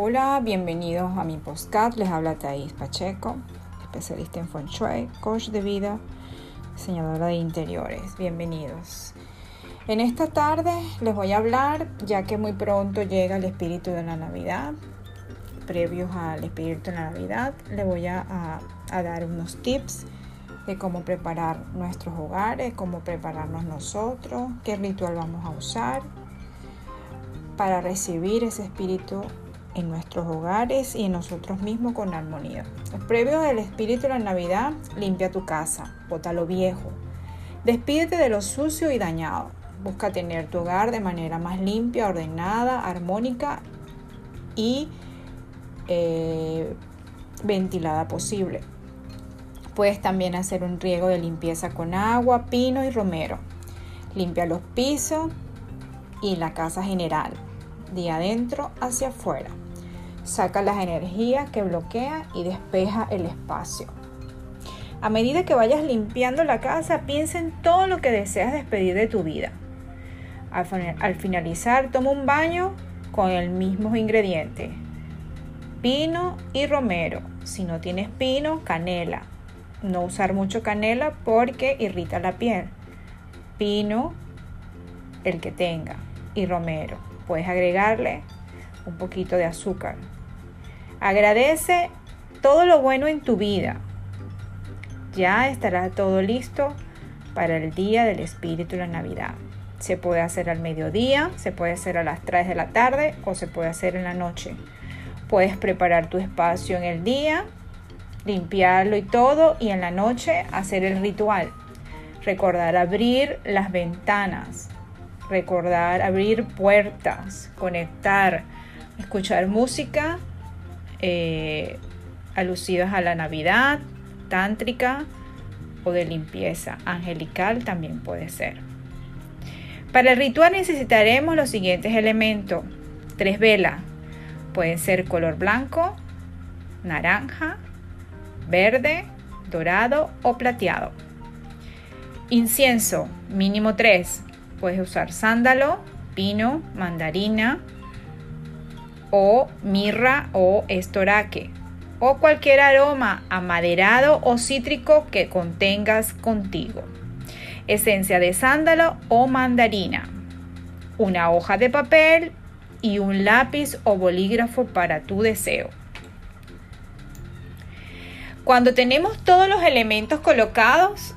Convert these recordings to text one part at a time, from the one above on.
Hola, bienvenidos a mi podcast. Les habla Thais Pacheco, especialista en Feng Shui, coach de vida, diseñadora de interiores. Bienvenidos. En esta tarde les voy a hablar, ya que muy pronto llega el espíritu de la Navidad. Previos al espíritu de la Navidad, les voy a, a dar unos tips de cómo preparar nuestros hogares, cómo prepararnos nosotros, qué ritual vamos a usar para recibir ese espíritu en nuestros hogares y en nosotros mismos con armonía. Los previos del espíritu de la Navidad, limpia tu casa, bota lo viejo, despídete de lo sucio y dañado. Busca tener tu hogar de manera más limpia, ordenada, armónica y eh, ventilada posible. Puedes también hacer un riego de limpieza con agua, pino y romero. Limpia los pisos y la casa general, de adentro hacia afuera. Saca las energías que bloquea y despeja el espacio. A medida que vayas limpiando la casa, piensa en todo lo que deseas despedir de tu vida. Al, finalizar, toma un baño con el mismo ingrediente. Pino y romero. Si no tienes pino, canela. No usar mucho canela porque irrita la piel. Pino, el que tenga. Y romero. Puedes agregarle un poquito de azúcar. Agradece todo lo bueno en tu vida. Ya estará todo listo para el día del Espíritu de la Navidad. Se puede hacer al mediodía, se puede hacer a las 3 de la tarde o se puede hacer en la noche. Puedes preparar tu espacio en el día, limpiarlo y todo y en la noche hacer el ritual. Recordar abrir las ventanas, recordar abrir puertas, conectar, escuchar música eh, a la Navidad, tántrica o de limpieza. Angelical también puede ser. Para el ritual necesitaremos los siguientes elementos. Tres velas. Pueden ser color blanco, naranja, verde, dorado o plateado. Incienso, mínimo tres. Puedes usar sándalo, pino, mandarina o mirra o estoraque o cualquier aroma amaderado o cítrico que contengas contigo esencia de sándalo o mandarina, una hoja de papel y un lápiz o bolígrafo para tu deseo. Cuando tenemos todos los elementos colocados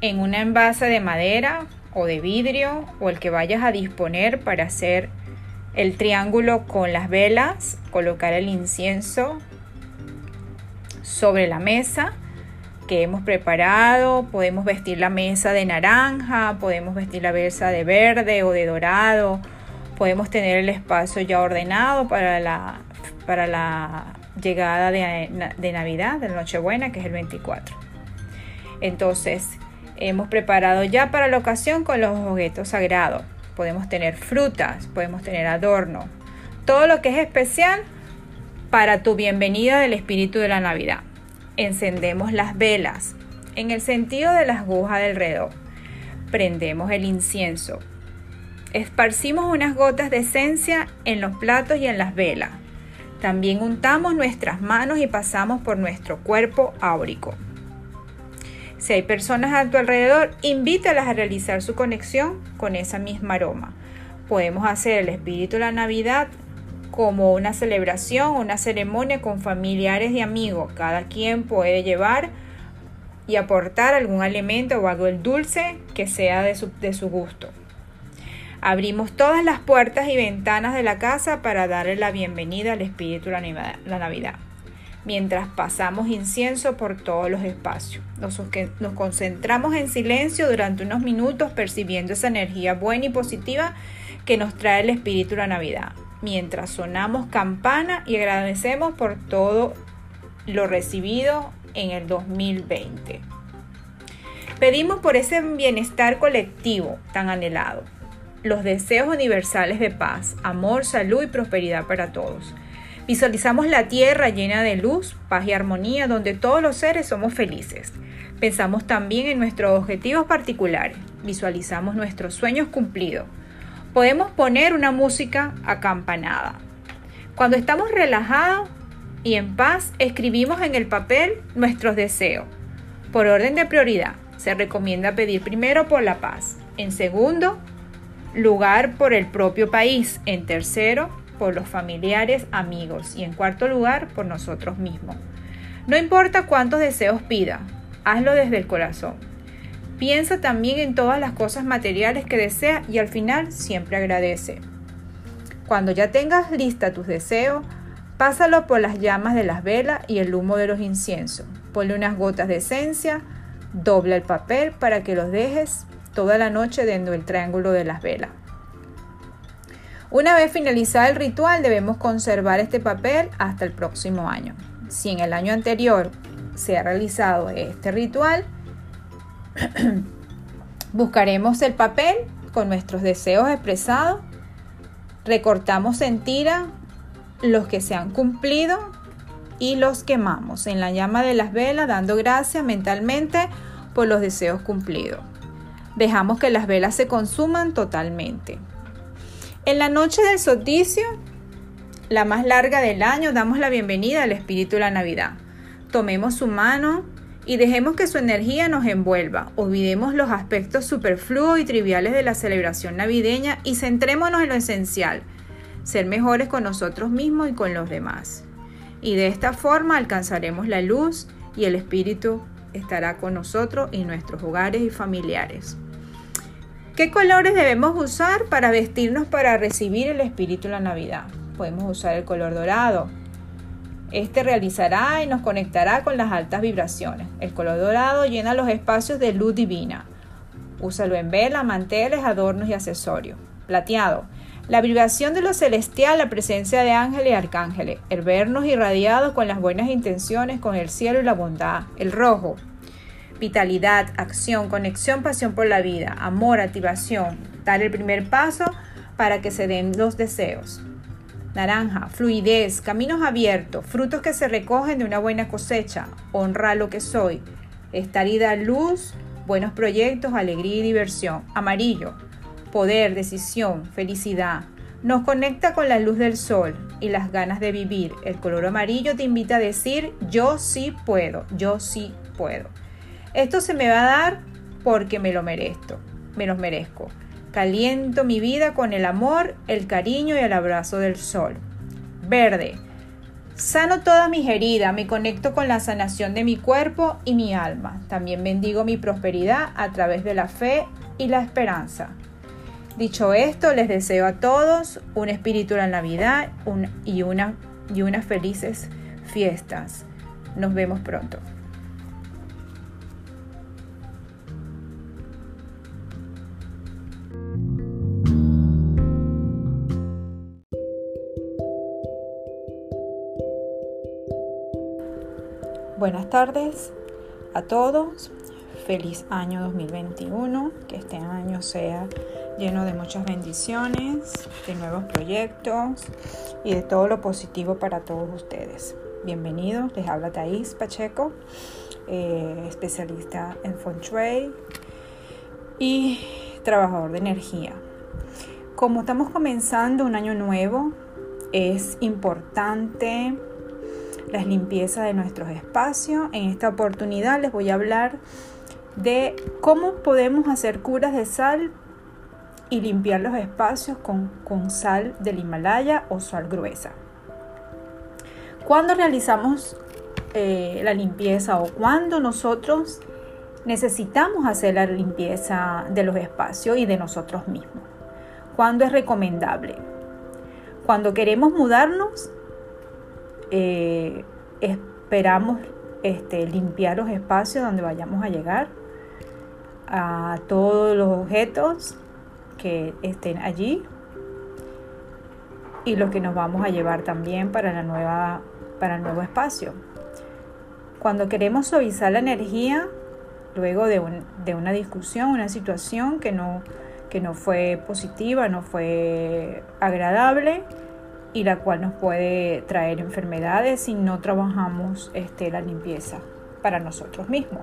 en una envase de madera o de vidrio o el que vayas a disponer para hacer el triángulo con las velas, colocar el incienso sobre la mesa que hemos preparado. Podemos vestir la mesa de naranja, podemos vestir la mesa de verde o de dorado. Podemos tener el espacio ya ordenado para la, para la llegada de, de Navidad, de Nochebuena, que es el 24. Entonces, hemos preparado ya para la ocasión con los objetos sagrados. Podemos tener frutas, podemos tener adorno. Todo lo que es especial para tu bienvenida del espíritu de la Navidad encendemos las velas en el sentido de las agujas del reloj. Prendemos el incienso. Esparcimos unas gotas de esencia en los platos y en las velas. También untamos nuestras manos y pasamos por nuestro cuerpo áurico. Si hay personas a tu alrededor, invítalas a realizar su conexión con esa misma aroma. Podemos hacer el espíritu de la Navidad como una celebración, una ceremonia con familiares y amigos. Cada quien puede llevar y aportar algún alimento o algo dulce que sea de su, de su gusto. Abrimos todas las puertas y ventanas de la casa para darle la bienvenida al espíritu de la Navidad, mientras pasamos incienso por todos los espacios. Nos, concentramos en silencio durante unos minutos percibiendo esa energía buena y positiva que nos trae el espíritu de la Navidad mientras sonamos campana y agradecemos por todo lo recibido en el 2020. Pedimos por ese bienestar colectivo tan anhelado, los deseos universales de paz, amor, salud y prosperidad para todos. Visualizamos la tierra llena de luz, paz y armonía donde todos los seres somos felices. Pensamos también en nuestros objetivos particulares. Visualizamos nuestros sueños cumplidos podemos poner una música acampanada. Cuando estamos relajados y en paz, escribimos en el papel nuestros deseos. Por orden de prioridad, se recomienda pedir primero por la paz. En segundo lugar, por el propio país. En tercero, por los familiares, amigos. Y en cuarto lugar, por nosotros mismos. No importa cuántos deseos pida, hazlo desde el corazón. Piensa también en todas las cosas materiales que desea y al final siempre agradece. Cuando ya tengas lista tus deseos, pásalo por las llamas de las velas y el humo de los inciensos. Ponle unas gotas de esencia, dobla el papel para que los dejes toda la noche dentro del triángulo de las velas. Una vez finalizado el ritual, debemos conservar este papel hasta el próximo año. Si en el año anterior se ha realizado este ritual, buscaremos el papel con nuestros deseos expresados Recortamos en tira los que se han cumplido y los quemamos en la llama de las velas dando gracias mentalmente por los deseos cumplidos. Dejamos que las velas se consuman totalmente. En la noche del solsticio, la más larga del año, damos la bienvenida al espíritu de la Navidad. Tomemos su mano y dejemos que su energía nos envuelva. Olvidemos los aspectos superfluos y triviales de la celebración navideña y centrémonos en lo esencial, ser mejores con nosotros mismos y con los demás. Y de esta forma alcanzaremos la luz y el Espíritu estará con nosotros y nuestros hogares y familiares. ¿Qué colores debemos usar para vestirnos para recibir el Espíritu en la Navidad? Podemos usar el color dorado, este realizará y nos conectará con las altas vibraciones. El color dorado llena los espacios de luz divina. Úsalo en vela, manteles, adornos y accesorios. Plateado. La vibración de lo celestial, la presencia de ángeles y arcángeles. El vernos irradiados con las buenas intenciones, con el cielo y la bondad. El rojo. Vitalidad, acción, conexión, pasión por la vida, amor, activación. Dar el primer paso para que se den los deseos naranja, fluidez, caminos abiertos, frutos que se recogen de una buena cosecha, honra lo que soy, estar y dar luz, buenos proyectos, alegría y diversión. Amarillo, poder, decisión, felicidad. Nos conecta con la luz del sol y las ganas de vivir. El color amarillo te invita a decir yo sí puedo, yo sí puedo. Esto se me va a dar porque me lo merezco, me los merezco. Caliento mi vida con el amor, el cariño y el abrazo del sol. Verde. Sano todas mis heridas, me conecto con la sanación de mi cuerpo y mi alma. También bendigo mi prosperidad a través de la fe y la esperanza. Dicho esto, les deseo a todos un espíritu de la Navidad una, y unas felices fiestas. Nos vemos pronto. Buenas tardes a todos. Feliz año 2021. Que este año sea lleno de muchas bendiciones, de nuevos proyectos y de todo lo positivo para todos ustedes. Bienvenidos. Les habla Thais Pacheco, eh, especialista en Feng Shui y trabajador de energía. Como estamos comenzando un año nuevo, es importante las limpiezas de nuestros espacios. En esta oportunidad les voy a hablar de cómo podemos hacer curas de sal y limpiar los espacios con, con sal del Himalaya o sal gruesa. Cuando realizamos eh, la limpieza o cuando nosotros necesitamos hacer la limpieza de los espacios y de nosotros mismos. ¿Cuándo es recomendable? Cuando queremos mudarnos eh, esperamos este, limpiar los espacios donde vayamos a llegar, a todos los objetos que estén allí y los que nos vamos a llevar también para, la nueva, para el nuevo espacio. Cuando queremos suavizar la energía, luego de, de una discusión, una situación que no, que no fue positiva, no fue agradable, y la cual nos puede traer enfermedades si no trabajamos este, la limpieza para nosotros mismos.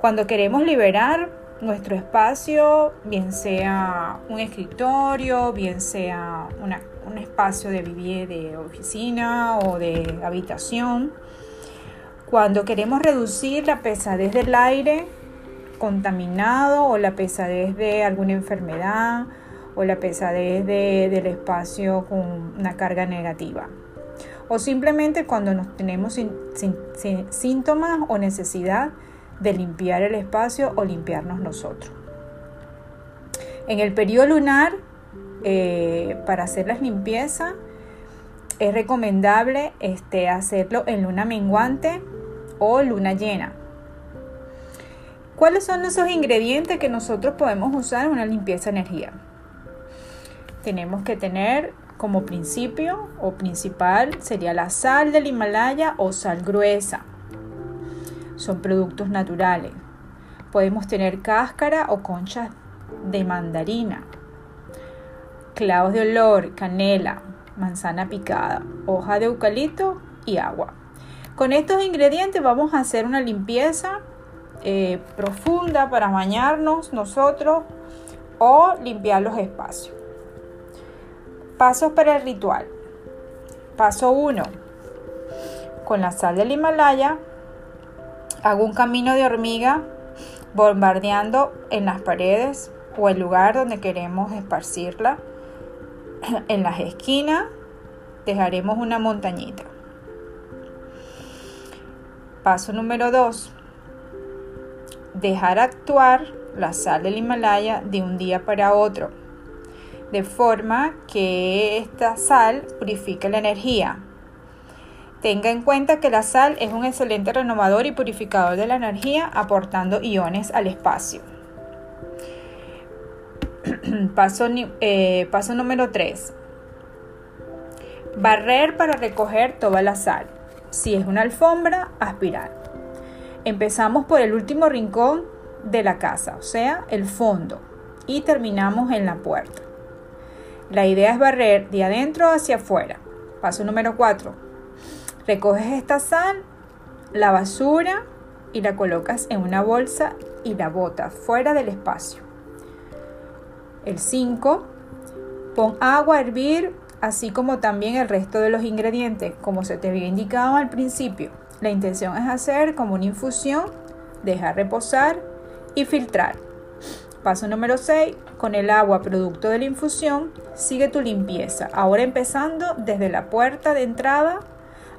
Cuando queremos liberar nuestro espacio, bien sea un escritorio, bien sea un espacio de vivir de oficina o de habitación. Cuando queremos reducir la pesadez del aire contaminado o la pesadez de alguna enfermedad o la pesadez del espacio con una carga negativa. O simplemente cuando nos tenemos síntomas o necesidad de limpiar el espacio o limpiarnos nosotros. En el periodo lunar, eh, para hacer las limpiezas, es recomendable este, hacerlo en luna menguante o luna llena. ¿Cuáles son esos ingredientes que nosotros podemos usar en una limpieza de energía? Tenemos que tener como principio o principal sería la sal del Himalaya o sal gruesa son productos naturales. Podemos tener cáscara o conchas de mandarina, clavos de olor, canela, manzana picada, hoja de eucalipto y agua. Con estos ingredientes vamos a hacer una limpieza eh, profunda para bañarnos nosotros o limpiar los espacios. Pasos para el ritual. Paso 1. Con la sal del Himalaya Hago un camino de hormiga bombardeando en las paredes o el lugar donde queremos esparcirla. En las esquinas dejaremos una montañita. Paso número 2. Dejar actuar la sal del Himalaya de un día para otro, de forma que esta sal purifique la energía Tenga en cuenta que la sal es un excelente renovador y purificador de la energía, aportando iones al espacio. paso, eh, paso número 3. Barrer para recoger toda la sal. Si es una alfombra, aspirar. Empezamos por el último rincón de la casa, o sea, el fondo, y terminamos en la puerta. La idea es barrer de adentro hacia afuera. Paso número 4 Recoges esta sal, la basura y la colocas en una bolsa y la botas fuera del espacio. El 5. Pon agua a hervir, así como también el resto de los ingredientes, como se te había indicado al principio. La intención es hacer como una infusión, dejar reposar y filtrar. Paso número 6. Con el agua producto de la infusión, sigue tu limpieza. Ahora empezando desde la puerta de entrada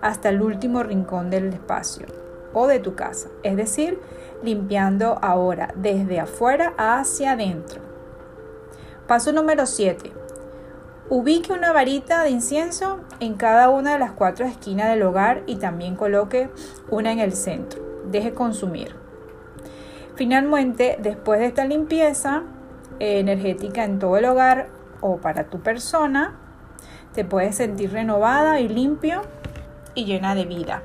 hasta el último rincón del espacio o de tu casa, es decir, limpiando ahora desde afuera hacia adentro. Paso número 7. Ubique una varita de incienso en cada una de las cuatro esquinas del hogar y también coloque una en el centro. Deje consumir. Finalmente, después de esta limpieza eh, energética en todo el hogar o para tu persona, te puedes sentir renovada y limpio y llena de vida.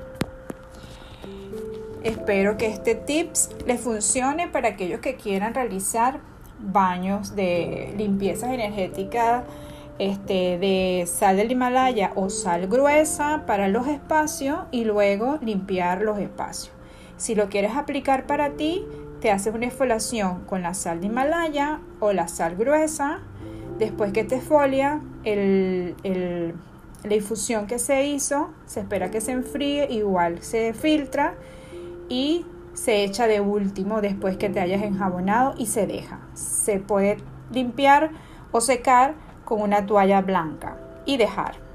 Espero que este tips les funcione para aquellos que quieran realizar baños de limpieza energética este, de sal del Himalaya o sal gruesa para los espacios y luego limpiar los espacios. Si lo quieres aplicar para ti, te haces una exfoliación con la sal de Himalaya o la sal gruesa. Después que te exfolia, el, el la infusión que se hizo se espera que se enfríe, igual se filtra y se echa de último después que te hayas enjabonado y se deja. Se puede limpiar o secar con una toalla blanca y dejar.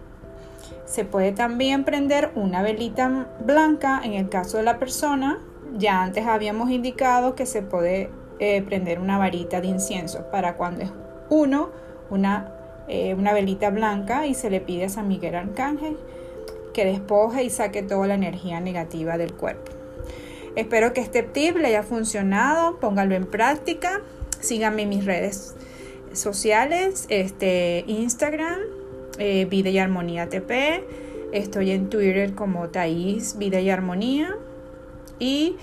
Se puede también prender una velita blanca en el caso de la persona. Ya antes habíamos indicado que se puede eh, prender una varita de incienso para cuando es uno, una eh, una velita blanca y se le pide a San Miguel Arcángel que despoje y saque toda la energía negativa del cuerpo. Espero que este tip le haya funcionado, póngalo en práctica, síganme en mis redes sociales, este, Instagram, eh, Vida y Armonía TP, estoy en Twitter como Thais Vida y Armonía y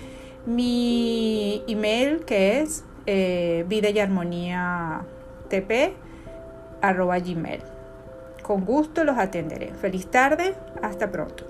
mi email que es eh, Vida y Armonía TP arroba gmail. Con gusto los atenderé. Feliz tarde, hasta pronto.